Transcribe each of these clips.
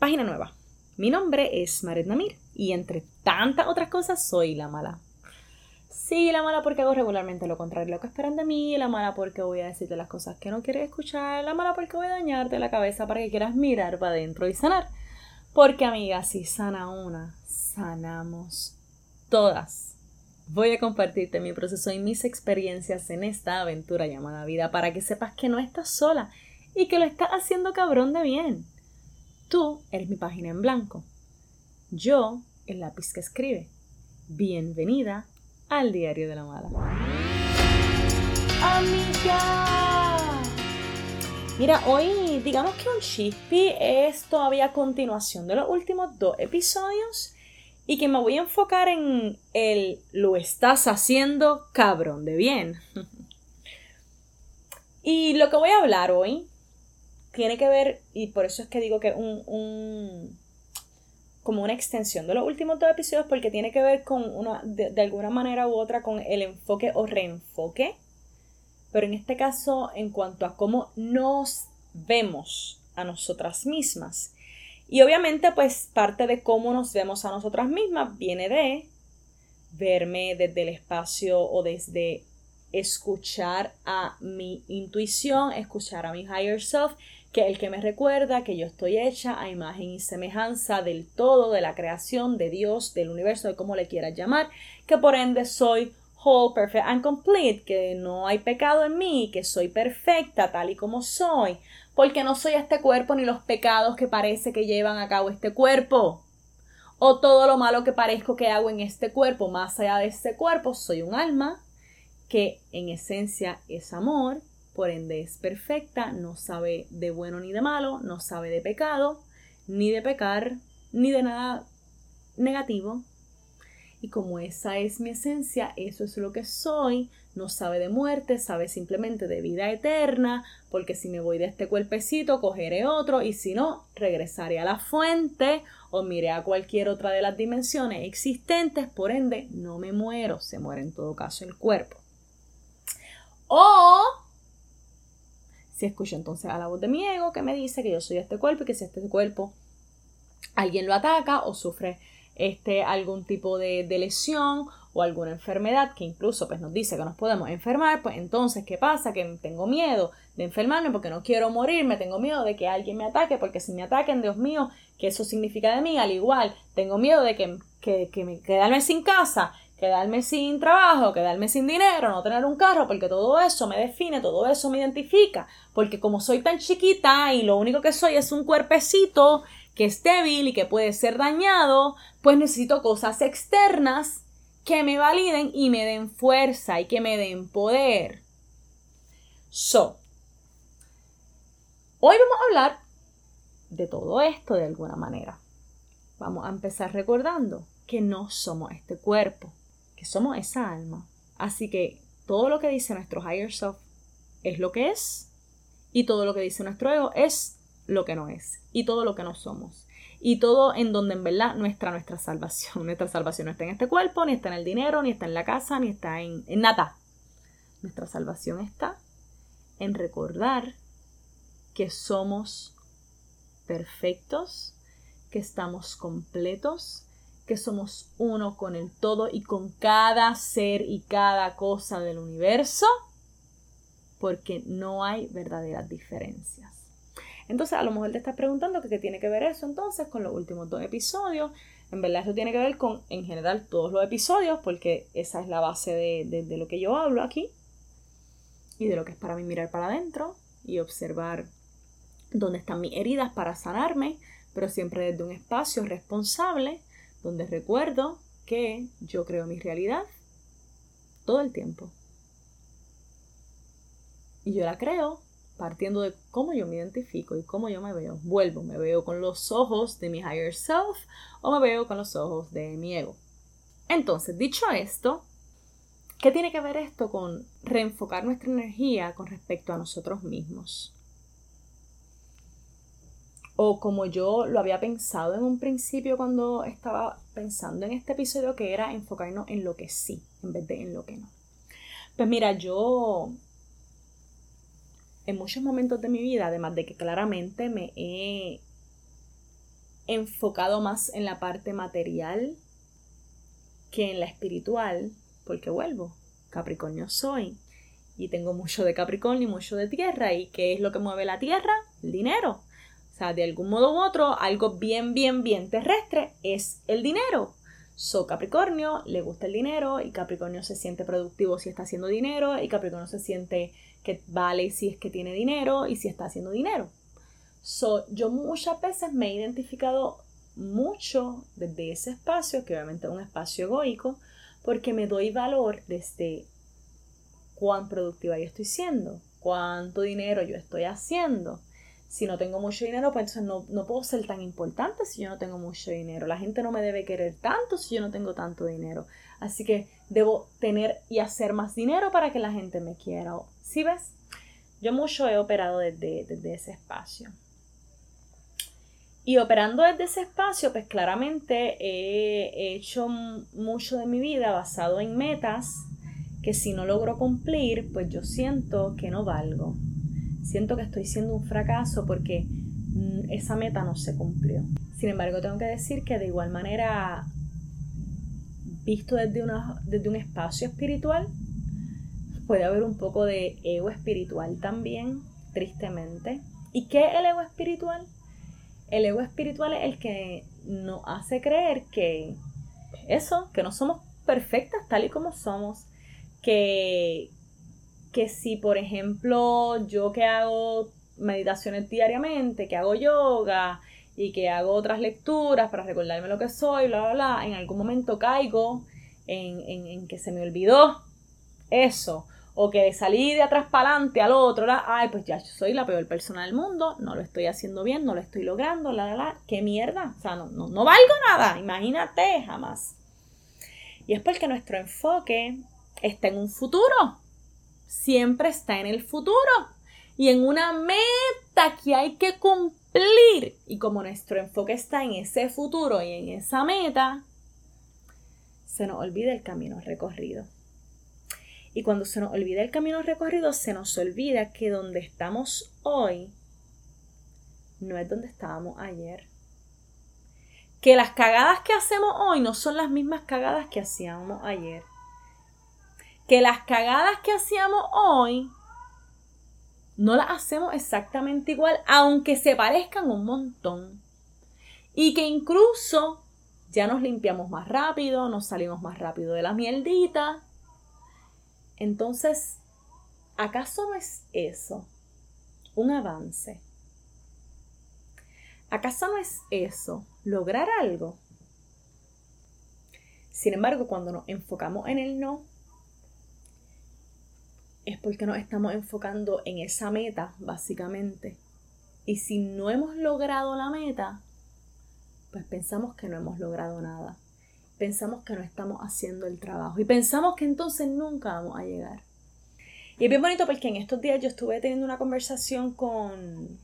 Página nueva. Mi nombre es Maret Namir y entre tantas otras cosas soy la mala. Sí, la mala porque hago regularmente lo contrario lo que esperan de mí, la mala porque voy a decirte las cosas que no quieres escuchar, la mala porque voy a dañarte la cabeza para que quieras mirar para adentro y sanar. Porque amiga, si sana una, sanamos todas. Voy a compartirte mi proceso y mis experiencias en esta aventura llamada vida para que sepas que no estás sola y que lo estás haciendo cabrón de bien. Tú eres mi página en blanco. Yo, el lápiz que escribe. Bienvenida al Diario de la Mala. Amiga. Mira, hoy digamos que un chispi es todavía continuación de los últimos dos episodios y que me voy a enfocar en el lo estás haciendo cabrón de bien. y lo que voy a hablar hoy tiene que ver, y por eso es que digo que un, un como una extensión de los últimos dos episodios porque tiene que ver con una, de, de, alguna manera u otra con el enfoque o reenfoque. Pero en este caso, en cuanto a cómo nos vemos a nosotras mismas. Y obviamente, pues parte de cómo nos vemos a nosotras mismas viene de verme desde el espacio o desde escuchar a mi intuición, escuchar a mi higher self que el que me recuerda que yo estoy hecha a imagen y semejanza del todo, de la creación, de Dios, del universo, de cómo le quieras llamar, que por ende soy whole, perfect and complete, que no hay pecado en mí, que soy perfecta tal y como soy, porque no soy este cuerpo ni los pecados que parece que llevan a cabo este cuerpo, o todo lo malo que parezco que hago en este cuerpo, más allá de este cuerpo, soy un alma que en esencia es amor por ende es perfecta, no sabe de bueno ni de malo, no sabe de pecado, ni de pecar, ni de nada negativo. Y como esa es mi esencia, eso es lo que soy, no sabe de muerte, sabe simplemente de vida eterna, porque si me voy de este cuerpecito, cogeré otro, y si no, regresaré a la fuente o miré a cualquier otra de las dimensiones existentes, por ende, no me muero, se muere en todo caso el cuerpo. O si escucho entonces a la voz de mi ego que me dice que yo soy este cuerpo y que si este cuerpo alguien lo ataca o sufre este, algún tipo de, de, lesión o alguna enfermedad que incluso pues, nos dice que nos podemos enfermar, pues entonces, ¿qué pasa? Que tengo miedo de enfermarme porque no quiero morirme, tengo miedo de que alguien me ataque, porque si me ataquen, Dios mío, ¿qué eso significa de mí? Al igual, tengo miedo de que, que, que me quedarme sin casa, quedarme sin trabajo, quedarme sin dinero, no tener un carro, porque todo eso me define, todo eso me identifica, porque como soy tan chiquita y lo único que soy es un cuerpecito que es débil y que puede ser dañado, pues necesito cosas externas que me validen y me den fuerza y que me den poder. So, hoy vamos a hablar de todo esto de alguna manera. Vamos a empezar recordando que no somos este cuerpo que somos esa alma. Así que todo lo que dice nuestro higher self es lo que es y todo lo que dice nuestro ego es lo que no es y todo lo que no somos. Y todo en donde en verdad no está nuestra salvación. Nuestra salvación no está en este cuerpo, ni está en el dinero, ni está en la casa, ni está en, en nada. Nuestra salvación está en recordar que somos perfectos, que estamos completos, que somos uno con el todo y con cada ser y cada cosa del universo, porque no hay verdaderas diferencias. Entonces, a lo mejor te estás preguntando qué tiene que ver eso entonces con los últimos dos episodios. En verdad, eso tiene que ver con, en general, todos los episodios, porque esa es la base de, de lo que yo hablo aquí y de lo que es para mí mirar para adentro y observar dónde están mis heridas para sanarme, pero siempre desde un espacio responsable donde recuerdo que yo creo mi realidad todo el tiempo. Y yo la creo partiendo de cómo yo me identifico y cómo yo me veo. Vuelvo, me veo con los ojos de mi higher self o me veo con los ojos de mi ego. Entonces, dicho esto, ¿qué tiene que ver esto con reenfocar nuestra energía con respecto a nosotros mismos? O como yo lo había pensado en un principio cuando estaba pensando en este episodio, que era enfocarnos en lo que sí, en vez de en lo que no. Pues mira, yo en muchos momentos de mi vida, además de que claramente me he enfocado más en la parte material que en la espiritual, porque vuelvo, Capricornio soy y tengo mucho de Capricornio y mucho de tierra. ¿Y qué es lo que mueve la tierra? El dinero. De algún modo u otro, algo bien, bien, bien terrestre es el dinero. So Capricornio le gusta el dinero y Capricornio se siente productivo si está haciendo dinero y Capricornio se siente que vale si es que tiene dinero y si está haciendo dinero. So, yo muchas veces me he identificado mucho desde ese espacio, que obviamente es un espacio egoico, porque me doy valor desde cuán productiva yo estoy siendo, cuánto dinero yo estoy haciendo. Si no tengo mucho dinero, pues entonces no, no puedo ser tan importante si yo no tengo mucho dinero. La gente no me debe querer tanto si yo no tengo tanto dinero. Así que debo tener y hacer más dinero para que la gente me quiera. ¿Sí ves? Yo mucho he operado desde, desde ese espacio. Y operando desde ese espacio, pues claramente he hecho mucho de mi vida basado en metas que si no logro cumplir, pues yo siento que no valgo. Siento que estoy siendo un fracaso porque mm, esa meta no se cumplió. Sin embargo, tengo que decir que de igual manera, visto desde, una, desde un espacio espiritual, puede haber un poco de ego espiritual también, tristemente. ¿Y qué es el ego espiritual? El ego espiritual es el que nos hace creer que eso, que no somos perfectas tal y como somos, que, que si, por ejemplo, yo que hago meditaciones diariamente, que hago yoga y que hago otras lecturas para recordarme lo que soy, bla, bla, bla, en algún momento caigo en, en, que se me olvidó eso, o que salí de atrás para adelante al otro, ay, pues ya soy la peor persona del mundo, no lo estoy haciendo bien, no lo estoy logrando, la, la, la, qué mierda, o sea, no, no, no valgo nada, imagínate, jamás. Y es porque nuestro enfoque está en un futuro. Siempre está en el futuro. Y en una meta que hay que cumplir. Y como nuestro enfoque está en ese futuro y en esa meta, se nos olvida el camino recorrido. Y cuando se nos olvida el camino recorrido, se nos olvida que donde estamos hoy no es donde estábamos ayer. Que las cagadas que hacemos hoy no son las mismas cagadas que hacíamos ayer que las cagadas que hacíamos hoy no las hacemos exactamente igual, aunque se parezcan un montón. Y que incluso ya nos limpiamos más rápido, nos salimos más rápido de la mierdita. Entonces, ¿acaso no es eso un avance? ¿Acaso no es eso lograr algo? Sin embargo, cuando nos enfocamos en el no, es porque nos estamos enfocando en esa meta, básicamente. Y si no hemos logrado la meta, pues pensamos que no hemos logrado nada. Pensamos que no estamos haciendo el trabajo. Y pensamos que entonces nunca vamos a llegar. Y es bien bonito porque en estos días yo estuve teniendo una conversación con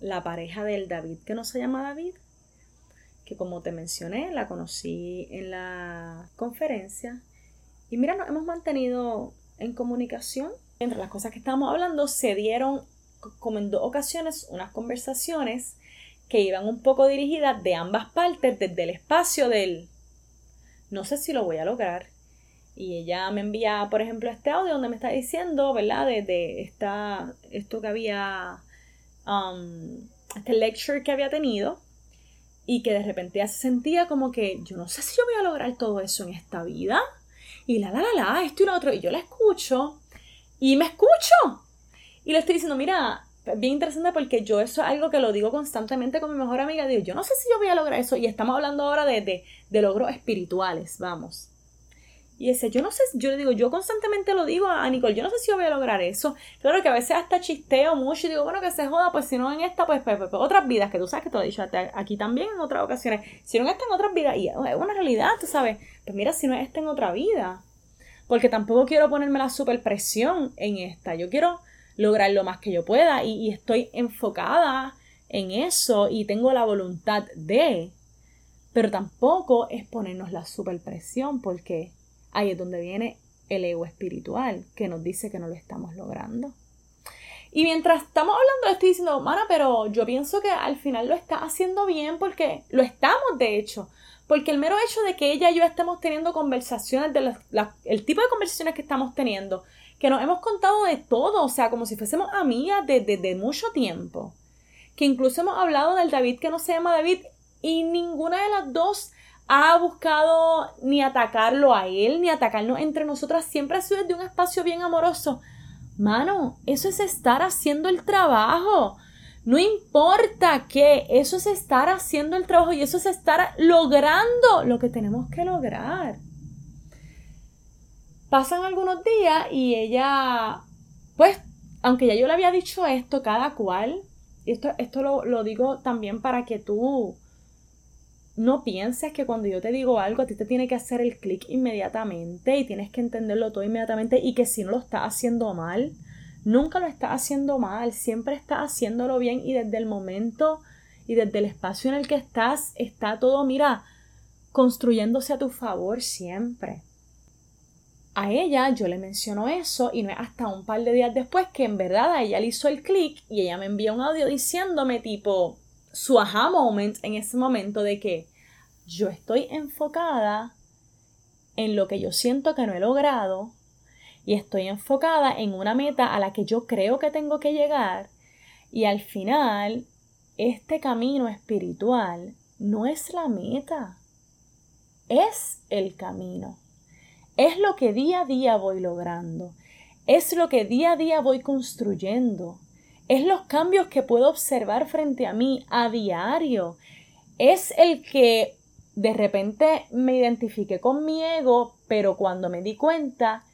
la pareja del David, que no se llama David, que como te mencioné, la conocí en la conferencia. Y mira, nos hemos mantenido en comunicación. Entre las cosas que estábamos hablando, se dieron como en dos ocasiones unas conversaciones que iban un poco dirigidas de ambas partes desde el espacio del no sé si lo voy a lograr. Y ella me envía, por ejemplo, este audio donde me está diciendo, ¿verdad? De, esta, esto que había, um, este lecture que había tenido y que de repente ya se sentía como que yo no sé si yo voy a lograr todo eso en esta vida y la, la, la, la, esto y lo otro. Y yo la escucho y me escucho. Y le estoy diciendo, mira, bien interesante porque yo eso es algo que lo digo constantemente con mi mejor amiga. Digo, yo no sé si yo voy a lograr eso. Y estamos hablando ahora de, de, de logros espirituales, vamos. Y ese, yo no sé, yo le digo, yo constantemente lo digo a Nicole, yo no sé si yo voy a lograr eso. Claro que a veces hasta chisteo mucho y digo, bueno, que se joda, pues si no en esta, pues, pues, pues, pues otras vidas, que tú sabes que te lo he dicho aquí también en otras ocasiones. Si no en esta, en otras vidas, y es una realidad, tú sabes, pues mira, si no es esta en otra vida. Porque tampoco quiero ponerme la super presión en esta. Yo quiero lograr lo más que yo pueda y, estoy enfocada en eso y tengo la voluntad de. Pero tampoco es ponernos la super presión porque Ahí es donde viene el ego espiritual que nos dice que no lo estamos logrando. Y mientras estamos hablando, le estoy diciendo, mana, pero yo pienso que al final lo está haciendo bien porque lo estamos, de hecho. Porque el mero hecho de que ella y yo estemos teniendo conversaciones, de el tipo de conversaciones que estamos teniendo, que nos hemos contado de todo, o sea, como si fuésemos amigas desde de, mucho tiempo. Que incluso hemos hablado del David que no se llama David y ninguna de las dos ha buscado ni atacarlo a él, ni atacarnos entre nosotras. Siempre ha sido desde un espacio bien amoroso. Mano, eso es estar haciendo el trabajo. No importa qué, eso es estar haciendo el trabajo y eso es estar logrando lo que tenemos que lograr. Pasan algunos días y ella, pues, aunque ya yo le había dicho esto, cada cual, y esto, esto lo, lo digo también para que tú no pienses que cuando yo te digo algo a ti te tiene que hacer el clic inmediatamente y tienes que entenderlo todo inmediatamente y que si no lo estás haciendo mal, nunca lo estás haciendo mal, siempre estás haciéndolo bien y desde el momento y desde el espacio en el que estás está todo, mira, construyéndose a tu favor siempre. A ella yo le menciono eso y no es hasta un par de días después que en verdad a ella le hizo el clic y ella me envía un audio diciéndome tipo, su aha moment en ese momento de que yo estoy enfocada en lo que yo siento que no he logrado y estoy enfocada en una meta a la que yo creo que tengo que llegar y al final este camino espiritual no es la meta, es el camino. Es lo que día a día voy logrando, es lo que día a día voy construyendo, es los cambios que puedo observar frente a mí a diario. Es el que de repente me identifiqué con mi ego, pero cuando me di cuenta,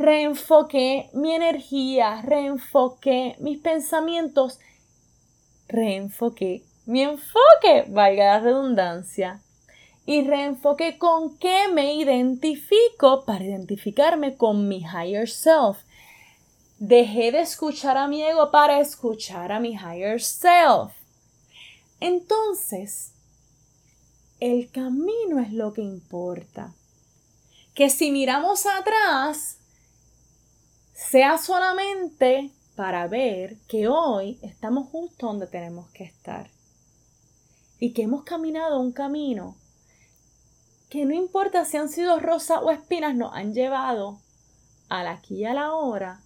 reenfoqué mi energía, reenfoqué mis pensamientos, reenfoqué mi enfoque, valga la redundancia, y reenfoqué con qué me identifico para identificarme con mi higher self, Dejé de escuchar a mi ego para escuchar a mi higher self. Entonces, el camino es lo que importa. Que si miramos atrás, sea solamente para ver que hoy estamos justo donde tenemos que estar. Y que hemos caminado un camino que no importa si han sido rosas o espinas, nos han llevado al aquí y a la hora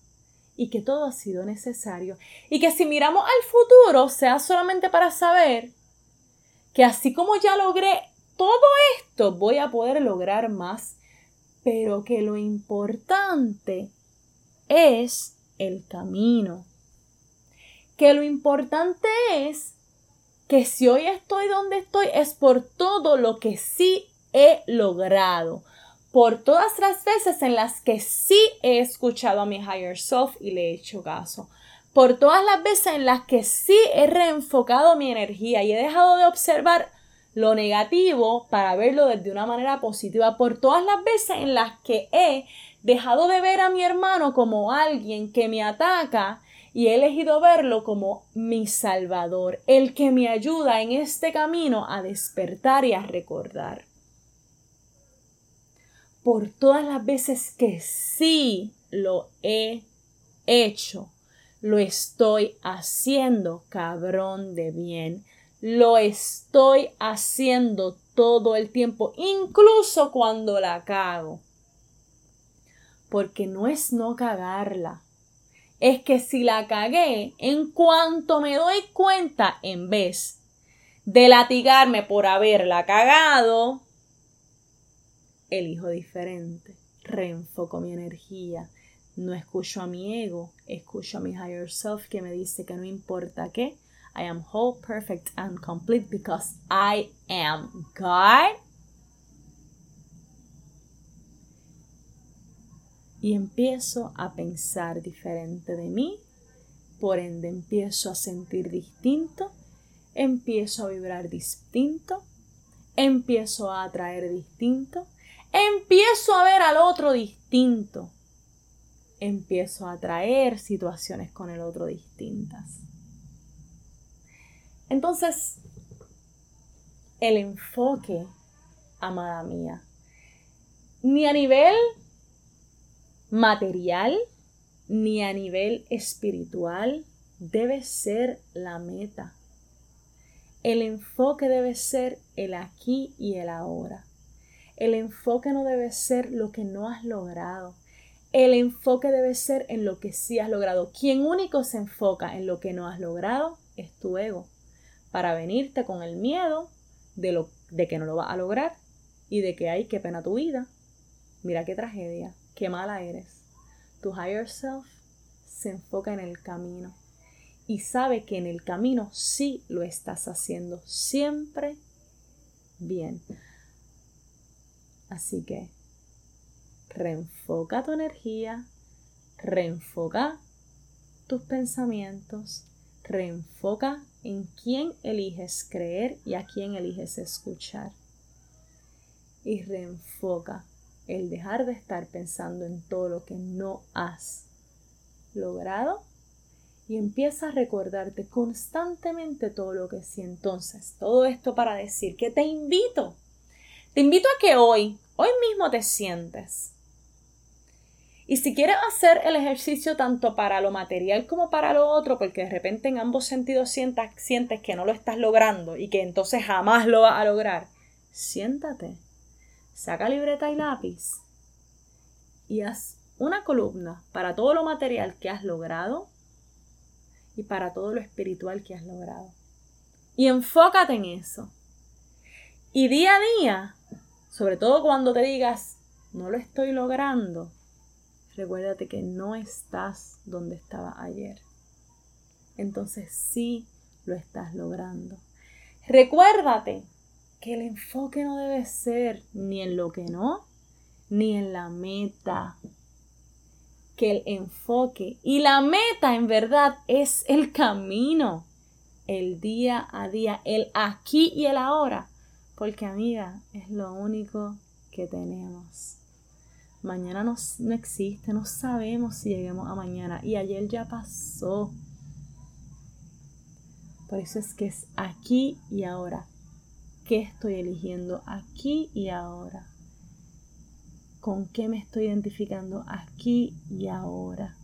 y que todo ha sido necesario. Y que si miramos al futuro sea solamente para saber que así como ya logré todo esto, voy a poder lograr más, pero que lo importante es el camino. Que lo importante es que si hoy estoy donde estoy es por todo lo que sí he logrado, por todas las veces en las que sí he escuchado a mi higher self y le he hecho caso. Por todas las veces en las que sí he reenfocado mi energía y he dejado de observar lo negativo para verlo desde una manera positiva. Por todas las veces en las que he dejado de ver a mi hermano como alguien que me ataca y he elegido verlo como mi salvador, el que me ayuda en este camino a despertar y a recordar por todas las veces que sí lo he hecho. Lo estoy haciendo, cabrón de bien. Lo estoy haciendo todo el tiempo, incluso cuando la cago. Porque no es no cagarla. Es que si la cagué, en cuanto me doy cuenta, en vez de latigarme por haberla cagado, elijo diferente, reenfoco mi energía, no escucho a mi ego, escucho a mi higher self que me dice que no importa qué, I am whole, perfect and complete because I am God. Y empiezo a pensar diferente de mí, por ende empiezo a sentir distinto, empiezo a vibrar distinto, empiezo a atraer distinto, empiezo a ver al otro distinto. Empiezo a traer situaciones con el otro distintas. Entonces, el enfoque, amada mía, ni a nivel material, ni a nivel espiritual, debe ser la meta. El enfoque debe ser el aquí y el ahora. El enfoque no debe ser lo que no has logrado. El enfoque debe ser en lo que sí has logrado. Quien único se enfoca en lo que no has logrado es tu ego. Para venirte con el miedo de, lo, de que no lo vas a lograr y de que hay que pena tu vida. Mira qué tragedia, qué mala eres. Tu higher self se enfoca en el camino y sabe que en el camino sí lo estás haciendo siempre bien. Así que reenfoca tu energía, reenfoca tus pensamientos, reenfoca en quién eliges creer y a quién eliges escuchar. Y reenfoca el dejar de estar pensando en todo lo que no has logrado y empieza a recordarte constantemente todo lo que sí. Entonces, todo esto para decir que te invito, te invito a que hoy, hoy mismo te sientes. Y si quieres hacer el ejercicio tanto para lo material como para lo otro, porque de repente en ambos sentidos sientes que no lo estás logrando y que entonces jamás lo vas a lograr, siéntate, saca libreta y lápiz y haz una columna para todo lo material que has logrado y para todo lo espiritual que has logrado. Y enfócate en eso. Y día a día, sobre todo cuando te digas, no lo estoy logrando, recuérdate que no estás donde estaba ayer. Entonces sí lo estás logrando. Recuérdate que el enfoque no debe ser ni en lo que no, ni en la meta, que el enfoque y la meta en verdad es el camino, el día a día, el aquí y el ahora, porque amiga, es lo único que tenemos. Mañana no, no existe, no sabemos si lleguemos a mañana y ayer ya pasó. Por eso es que es aquí y ahora. ¿Qué estoy eligiendo aquí y ahora? con qué me estoy identificando aquí y ahora.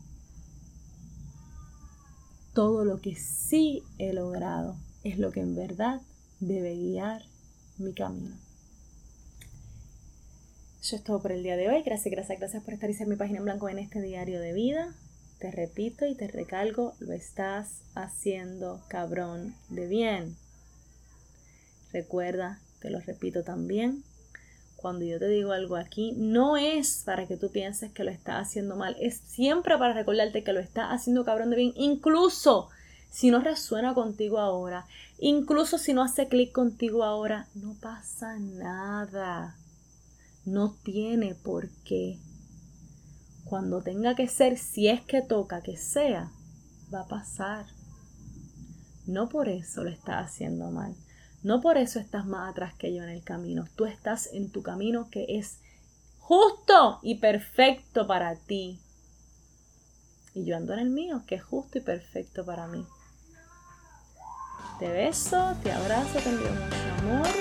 Todo lo que sí he logrado es lo que en verdad debe guiar mi camino. Eso es todo por el día de hoy. Gracias, gracias, gracias por estar y ser mi página en blanco en este diario de vida. Te repito y te recalco, lo estás haciendo cabrón de bien. Recuerda, te lo repito también, cuando yo te digo algo aquí, no es para que tú pienses que lo estás haciendo mal, es siempre para recordarte que lo estás haciendo cabrón de bien, incluso si no resuena contigo ahora, incluso si no hace clic contigo ahora, no pasa nada. No tiene por qué. Cuando tenga que ser, si es que toca que sea, va a pasar. No por eso lo estás haciendo mal. No por eso estás más atrás que yo en el camino. Tú estás en tu camino que es justo y perfecto para ti. Y yo ando en el mío, que es justo y perfecto para mí. Te beso, te abrazo, te envío mucho amor.